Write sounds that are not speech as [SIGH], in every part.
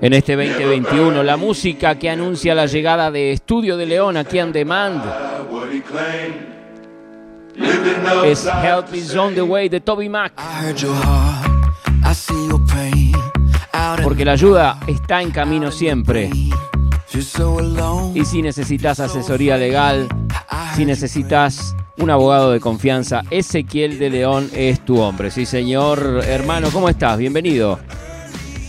En este 2021, la música que anuncia la llegada de Estudio de León aquí en Demand es Help Is On The Way de Toby Mac. Porque la ayuda está en camino siempre. Y si necesitas asesoría legal, si necesitas un abogado de confianza, Ezequiel de León es tu hombre. Sí, señor hermano, ¿cómo estás? Bienvenido.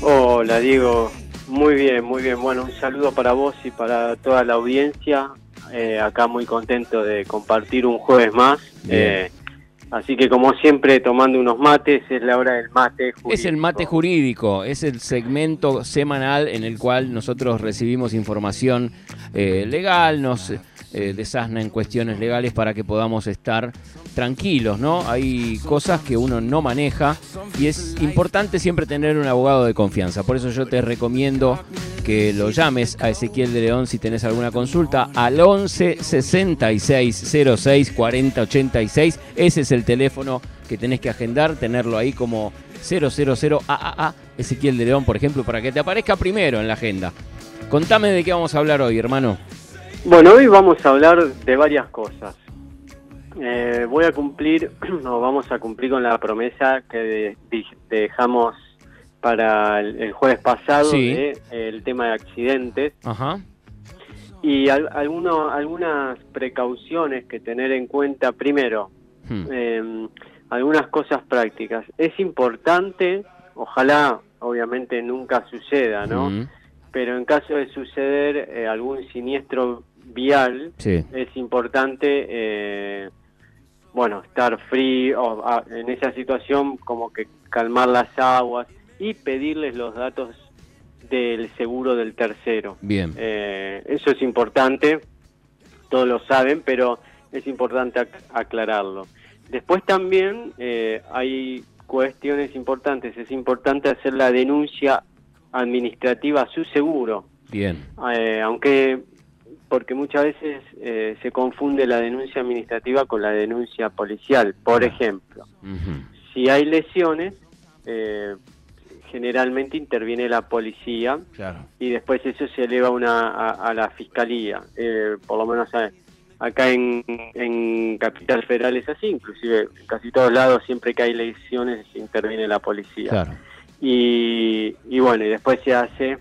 Hola, Diego. Muy bien, muy bien. Bueno, un saludo para vos y para toda la audiencia. Eh, acá muy contento de compartir un jueves más. Eh, así que como siempre, tomando unos mates, es la hora del mate jurídico. Es el mate jurídico, es el segmento semanal en el cual nosotros recibimos información eh, legal, nos eh, desasna en cuestiones legales para que podamos estar tranquilos, ¿no? Hay cosas que uno no maneja y es importante siempre tener un abogado de confianza. Por eso yo te recomiendo que lo llames a Ezequiel de León si tenés alguna consulta al 11 66 06 40 86. Ese es el teléfono que tenés que agendar, tenerlo ahí como 000 AAA Ezequiel de León, por ejemplo, para que te aparezca primero en la agenda. Contame de qué vamos a hablar hoy, hermano. Bueno, hoy vamos a hablar de varias cosas. Eh, voy a cumplir, [CLEARS THROAT] o vamos a cumplir con la promesa que dejamos para el, jueves pasado de, el tema de accidentes. Ajá. Y algunas precauciones que tener en cuenta. Primero, hmm. em, algunas cosas prácticas. Es importante, ojalá obviamente nunca suceda, ¿no? Hmm. Pero en caso de suceder eh, algún siniestro vial, es importante, eh, bueno, estar frío, en esa situación como que calmar las aguas y pedirles los datos del seguro del tercero. Bien. Eh, eso es importante, todos lo saben, pero es importante aclararlo. Después también eh, hay cuestiones importantes, es importante hacer la denuncia administrativa a su seguro. Bien. aunque porque muchas veces eh, se confunde la denuncia administrativa con la denuncia policial. Por ejemplo, si hay lesiones, eh, generalmente interviene la policía y después eso se eleva una, a, la fiscalía. Eh, por lo menos acá en, en Capital Federal es así, inclusive en casi todos lados siempre que hay lesiones interviene la policía. Y, y bueno, y después se hace,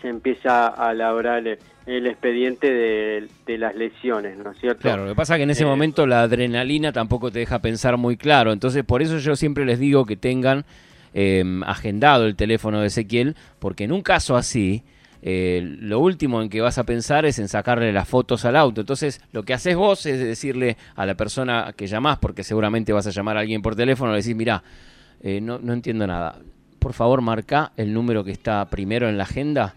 se empieza a labrar el expediente de, las lesiones, ¿no es cierto? Claro, lo que pasa es que en ese eh, momento la adrenalina tampoco te deja pensar muy claro, entonces por eso yo siempre les digo que tengan em, agendado el teléfono de Ezequiel, porque en un caso así, eh, lo último en que vas a pensar es en sacarle las fotos al auto. Entonces, lo que haces vos es decirle a la persona que llamás, porque seguramente vas a llamar a alguien por teléfono, le decís, mira, eh, no, no entiendo nada. Por favor, marca el número que está primero en la agenda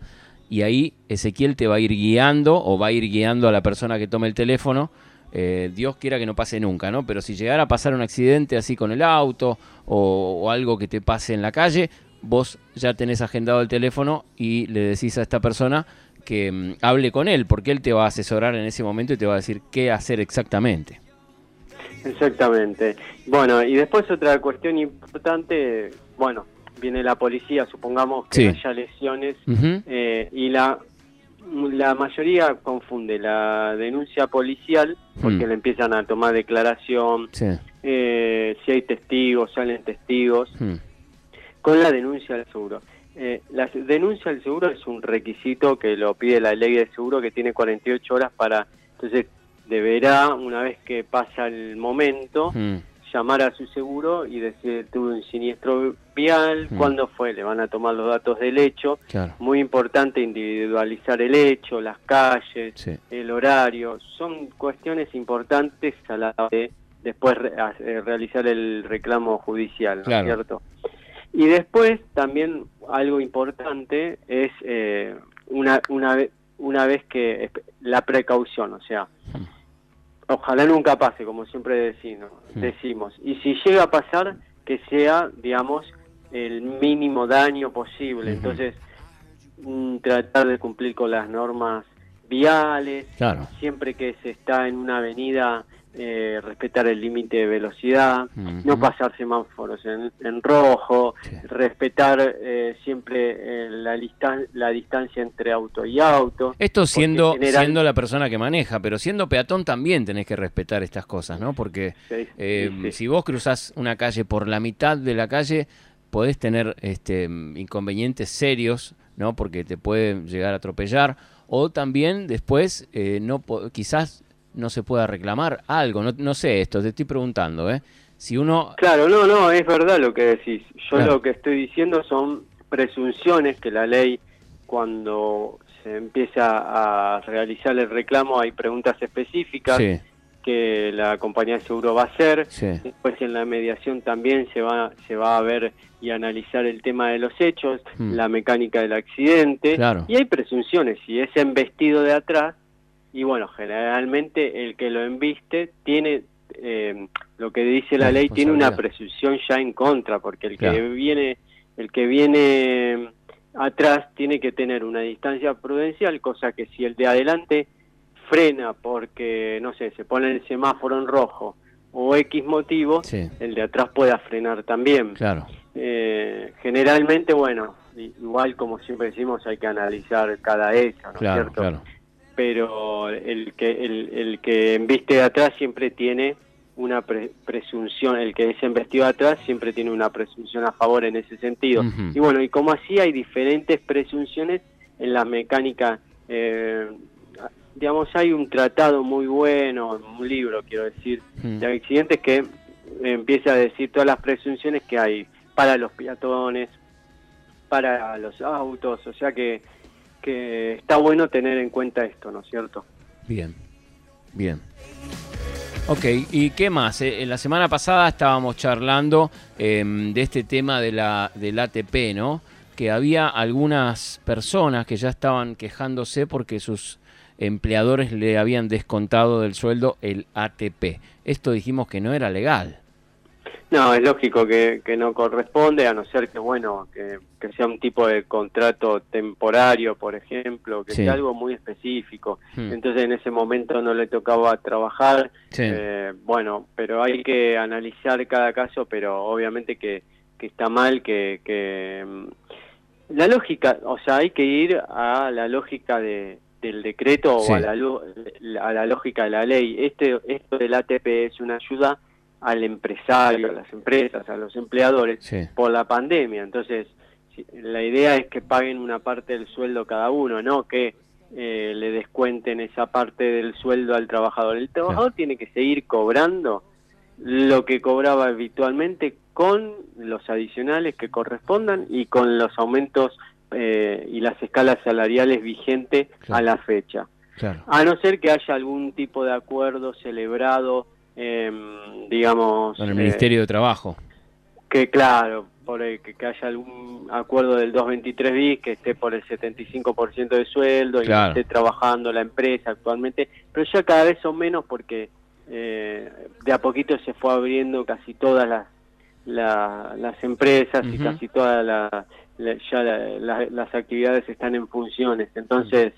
y ahí Ezequiel te va a ir guiando o va a ir guiando a la persona que tome el teléfono. Eh, Dios quiera que no pase nunca, ¿no? Pero si llegara a pasar un accidente así con el auto o, algo que te pase en la calle, vos ya tenés agendado el teléfono y le decís a esta persona que mm, hable con él, porque él te va a asesorar en ese momento y te va a decir qué hacer exactamente. Exactamente. Bueno, y después otra cuestión importante, bueno, viene la policía, supongamos que haya lesiones, eh, y la, la mayoría confunde la denuncia policial, porque mm. le empiezan a tomar declaración, eh, si hay testigos, salen testigos, mm. con la denuncia al seguro. Eh, la denuncia al seguro es un requisito que lo pide la ley de seguro que tiene 48 horas para, entonces deberá, una vez que pasa el momento, mm llamar a su seguro y decir tuve un siniestro vial, mm. cuándo fue, le van a tomar los datos del hecho. Muy importante individualizar el hecho, las calles, el horario, son cuestiones importantes a la hora de después eh, realizar el reclamo judicial, ¿no es cierto? Y después también algo importante es eh, una, una, una vez que la precaución, o sea, ojalá nunca pase, como siempre decimos, decimos. Y si llega a pasar, que sea, digamos, el mínimo daño posible. Entonces, mm, tratar de cumplir con las normas viales. Siempre que se está en una avenida, eh, respetar el límite de velocidad, no pasar semáforos en, rojo, respetar eh, siempre eh, la, la distancia entre auto y auto. Esto siendo, siendo la persona que maneja, pero siendo peatón también tenés que respetar estas cosas, ¿no? Porque si vos cruzás una calle por la mitad de la calle, podés tener este, inconvenientes serios, ¿no? Porque te pueden llegar a atropellar o también después no quizás no se pueda reclamar algo. No, no sé esto, te estoy preguntando, ¿eh? Si uno... Claro, no, no, es verdad lo que decís. Yo lo que estoy diciendo son presunciones que la ley, cuando se empieza a realizar el reclamo, hay preguntas específicas que la compañía de seguro va a hacer. Después en la mediación también se va, se va a ver y analizar el tema de los hechos, hmm. la mecánica del accidente. Y hay presunciones. Si es embestido de atrás, y bueno, generalmente el que lo embiste tiene, eh, lo que dice la, ley, tiene una presunción ya en contra, porque el que viene, el que viene atrás tiene que tener una distancia prudencial, cosa que si el de adelante frena porque, no sé, se pone el semáforo en rojo o X motivo, el de atrás pueda frenar también. Claro. Eh, generalmente, bueno, igual como siempre decimos, hay que analizar cada hecho, ¿no es cierto? Claro pero el que el, el que embiste de atrás siempre tiene una presunción, el que es embestido de atrás siempre tiene una presunción a favor en ese sentido. Y bueno, y como así hay diferentes presunciones en la mecánica, eh, digamos, hay un tratado muy bueno, un libro, quiero decir, de accidentes que empieza a decir todas las presunciones que hay para los peatones, para los autos, o sea que que está bueno tener en cuenta esto, ¿no es cierto? Bien, bien. Ok, ¿y qué más? Eh, en la semana pasada estábamos charlando em, de este tema de la, del ATP, ¿no? Que había algunas personas que ya estaban quejándose porque sus empleadores le habían descontado del sueldo el ATP. Esto dijimos que no era legal. No, es lógico que, no corresponde, a no ser que, bueno, que, sea un tipo de contrato temporario, por ejemplo, que sea algo muy específico. Hmm. Entonces en ese momento no le tocaba trabajar. Eh, bueno, pero hay que analizar cada caso, pero obviamente que, está mal que, mm, La lógica, o sea, hay que ir a la lógica de, del decreto o a la, a la lógica de la ley. Este, esto del ATP es una ayuda al empresario, a las empresas, a los empleadores por la pandemia. Entonces, la idea es que paguen una parte del sueldo cada uno, no que eh, le descuenten esa parte del sueldo al trabajador. El trabajador tiene que seguir cobrando lo que cobraba habitualmente con los adicionales que correspondan y con los aumentos eh, y las escalas salariales vigentes a la fecha. A no ser que haya algún tipo de acuerdo celebrado eh, digamos... Con el Ministerio de Trabajo. Que claro, por que, haya algún acuerdo del 223 bis que esté por el 75% de sueldo y esté trabajando la empresa actualmente, pero ya cada vez son menos porque eh, de a poquito se fue abriendo casi todas las las empresas y casi todas la, ya las actividades están en funciones. Entonces,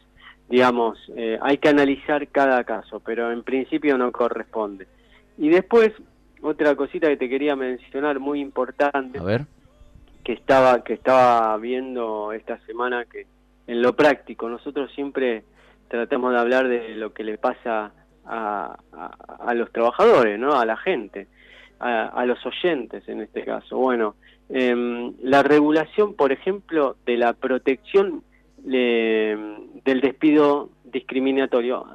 digamos, eh, hay que analizar cada caso, pero en principio no corresponde. Y después, otra cosita que te quería mencionar muy importante. Que estaba, que estaba viendo esta semana que en lo práctico, nosotros siempre tratamos de hablar de lo que le pasa a, a, los trabajadores, ¿no? A la gente, a, los oyentes en este caso. Bueno, em, la regulación, por ejemplo, de la protección del despido discriminatorio.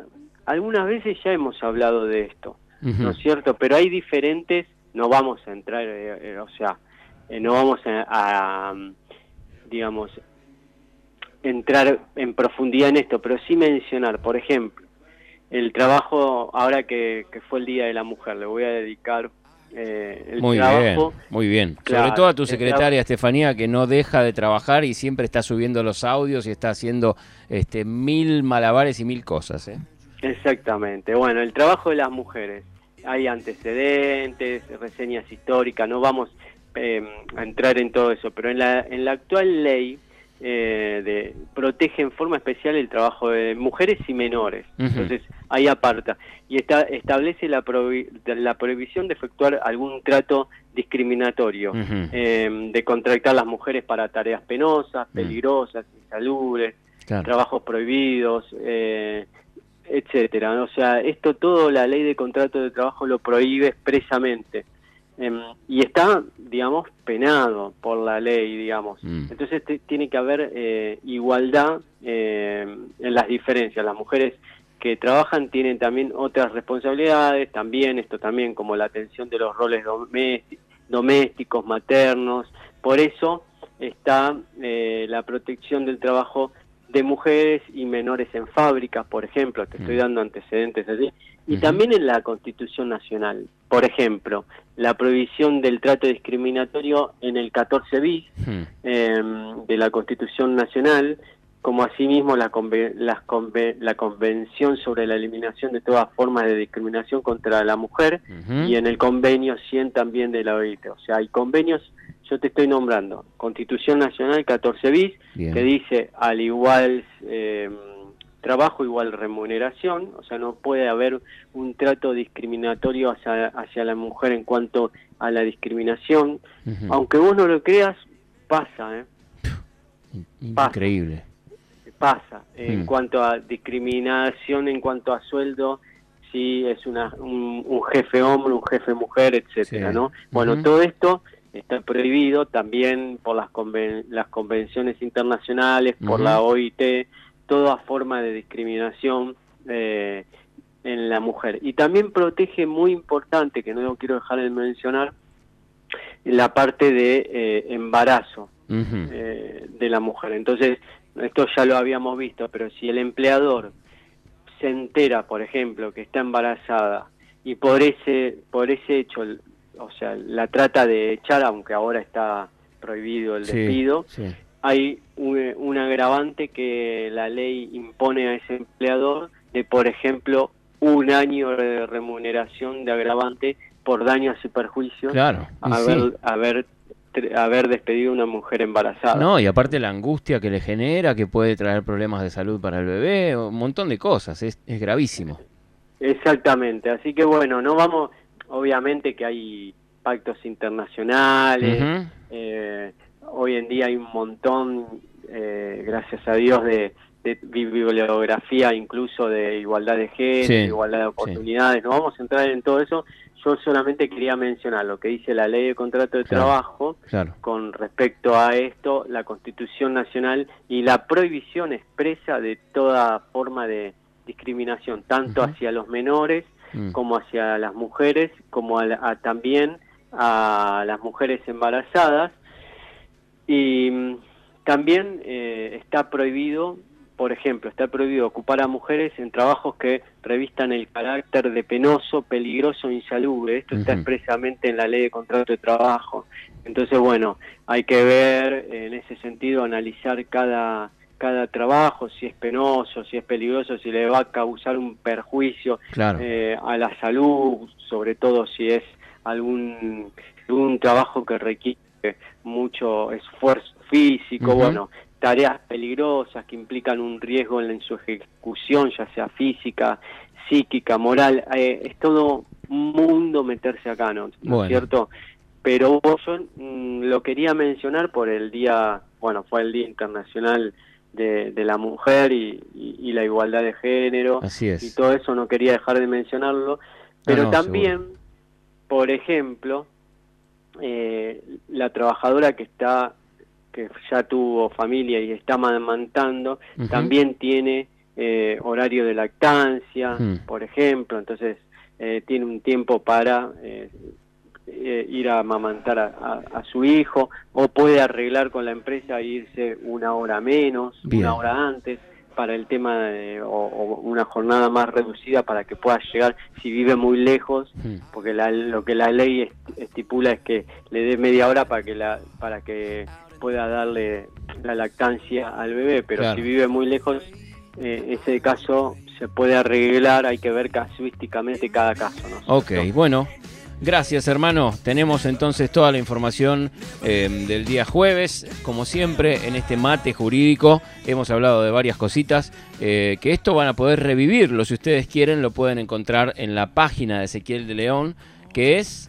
Algunas veces ya hemos hablado de esto. ¿No es cierto? Pero hay diferentes, no vamos a entrar, eh, eh, o sea, eh, no vamos a, digamos, entrar en profundidad en esto, pero sí mencionar, por ejemplo, el trabajo, ahora que, fue el Día de la Mujer, le voy a dedicar el muy trabajo. Bien, muy bien. Sobre todo a tu secretaria Estefanía, que no deja de trabajar y siempre está subiendo los audios y está haciendo este mil malabares y mil cosas. ¿eh? Exactamente. Bueno, el trabajo de las mujeres. Hay antecedentes, reseñas históricas, no vamos em, a entrar en todo eso, pero en la, en la actual ley eh, de, protege en forma especial el trabajo de mujeres y menores. Entonces, ahí aparta. Y está, establece la, la prohibición de efectuar algún trato discriminatorio, em, de contratar a las mujeres para tareas penosas, peligrosas, insalubres, trabajos prohibidos, eh, etcétera. O sea, esto todo la ley de contrato de trabajo lo prohíbe expresamente. Em, y está, digamos, penado por la ley, digamos. Mm. Entonces tiene que haber eh, igualdad eh, en las diferencias. Las mujeres que trabajan tienen también otras responsabilidades, también esto también como la atención de los roles domésticos, maternos. Por eso está eh, la protección del trabajo de mujeres y menores en fábricas, por ejemplo, te estoy mm. dando antecedentes así, y también en la Constitución Nacional. Por ejemplo, la prohibición del trato discriminatorio en el 14 bis em, de la Constitución Nacional, como asimismo la, la Convención sobre la Eliminación de todas formas de discriminación contra la mujer y en el convenio 100 también de la OIT. O sea, hay convenios, yo te estoy nombrando, Constitución Nacional 14 bis, que dice al igual... Eh, trabajo igual remuneración, o sea, no puede haber un trato discriminatorio hacia, hacia la mujer en cuanto a la discriminación. Aunque vos no lo creas, pasa, ¿eh? Increíble. Pasa. En mm. cuanto a discriminación, en cuanto a sueldo, si es una, un, jefe hombre, un jefe mujer, etcétera, ¿no? Bueno, todo esto está prohibido también por las, las convenciones internacionales, por la OIT, toda forma de discriminación eh, en la mujer. Y también protege muy importante, que no lo quiero dejar de mencionar, la parte de eh, embarazo eh, de la mujer. Entonces, esto ya lo habíamos visto, pero si el empleador se entera, por ejemplo, que está embarazada y por ese por ese hecho, o sea, la trata de echar, aunque ahora está prohibido el despido, hay un, agravante que la ley impone a ese empleador de, por ejemplo, un año de remuneración de agravante por daños y perjuicios claro, haber, haber, haber despedido a una mujer embarazada. No, y aparte la angustia que le genera, que puede traer problemas de salud para el bebé, un montón de cosas, es, es gravísimo. Exactamente, así que bueno, no vamos, obviamente que hay pactos internacionales, eh, hoy en día hay un montón, eh, gracias a Dios, de, bibliografía incluso de igualdad de género, igualdad de oportunidades. No vamos a entrar en todo eso. Yo solamente quería mencionar lo que dice la ley de contrato de trabajo con respecto a esto, la Constitución Nacional y la prohibición expresa de toda forma de discriminación, tanto hacia los menores mm. como hacia las mujeres, como también a las mujeres embarazadas y mm, también eh, está prohibido, por ejemplo, está prohibido ocupar a mujeres en trabajos que revistan el carácter de penoso, peligroso, insalubre. Esto está expresamente en la ley de contrato de trabajo. Entonces, bueno, hay que ver en ese sentido, analizar cada cada trabajo, si es penoso, si es peligroso, si le va a causar un perjuicio eh, a la salud, sobre todo si es algún, algún trabajo que requiere mucho esfuerzo físico, bueno, tareas peligrosas que implican un riesgo en, su ejecución, ya sea física, psíquica, moral, eh, es todo un mundo meterse acá, ¿no? es cierto? Pero yo mm, lo quería mencionar por el día, bueno, fue el Día Internacional de, la Mujer y, la igualdad de género. Y todo eso no quería dejar de mencionarlo. Pero también, por ejemplo, eh, la trabajadora que está que ya tuvo familia y está amamantando también tiene eh, horario de lactancia por ejemplo. Entonces eh, tiene un tiempo para ir a amamantar a, su hijo o puede arreglar con la empresa e irse una hora menos una hora antes para el tema de, o, una jornada más reducida para que pueda llegar si vive muy lejos hmm. porque lo que la ley estipula es que le dé media hora para que la para que pueda darle la lactancia al bebé pero si vive muy lejos eh, ese caso se puede arreglar hay que ver casuísticamente cada caso ¿no? ok bueno Gracias, hermano. Tenemos entonces toda la información em, del día jueves. Como siempre, en este mate jurídico hemos hablado de varias cositas. Eh, que esto van a poder revivirlo. Si ustedes quieren, lo pueden encontrar en la página de Ezequiel de León, que es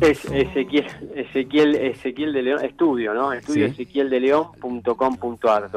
es Ezequiel, Ezequiel, Ezequiel de León, estudio, ¿no? Estudio sí. ezequieldeleón.com.ar,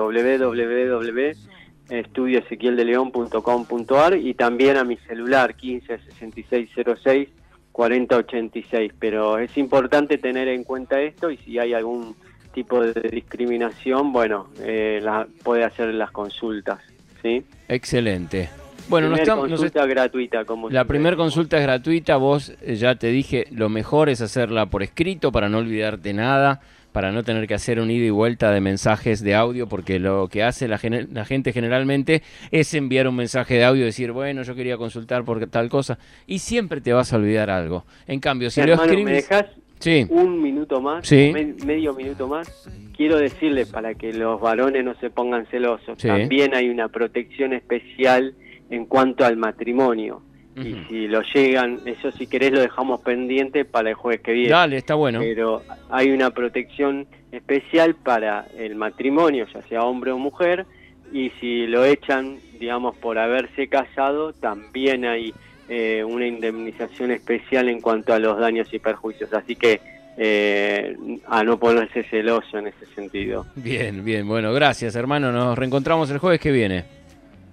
www.estudioezequieldeleón.com.ar y también a mi celular 15 6606 4086. Pero es importante tener en cuenta esto y si hay algún tipo de discriminación, bueno, eh, la, puede hacer las consultas, ¿sí? Excelente. Bueno, no estamos, consulta gratuita. Como la primera consulta es gratuita. Vos eh, ya te dije, lo mejor es hacerla por escrito para no olvidarte nada, para no tener que hacer un ida y vuelta de mensajes de audio, porque lo que hace la, la gente generalmente es enviar un mensaje de audio y decir, bueno, yo quería consultar por tal cosa, y siempre te vas a olvidar algo. En cambio, si lo escribes... ¿me dejas sí. un minuto más, sí. medio minuto más? Quiero decirle, para que los varones no se pongan celosos, también hay una protección especial en cuanto al matrimonio. Y si lo llegan, eso si querés lo dejamos pendiente para el jueves que viene. Dale, está bueno. Pero hay una protección especial para el matrimonio, ya sea hombre o mujer, y si lo echan, digamos, por haberse casado, también hay eh, una indemnización especial en cuanto a los daños y perjuicios. Así que eh, a no ponerse celoso en ese sentido. Bien, bien, bueno, gracias hermano, nos reencontramos el jueves que viene.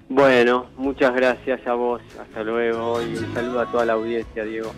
Bueno, muchas gracias a vos, hasta luego y un saludo a toda la audiencia, Diego.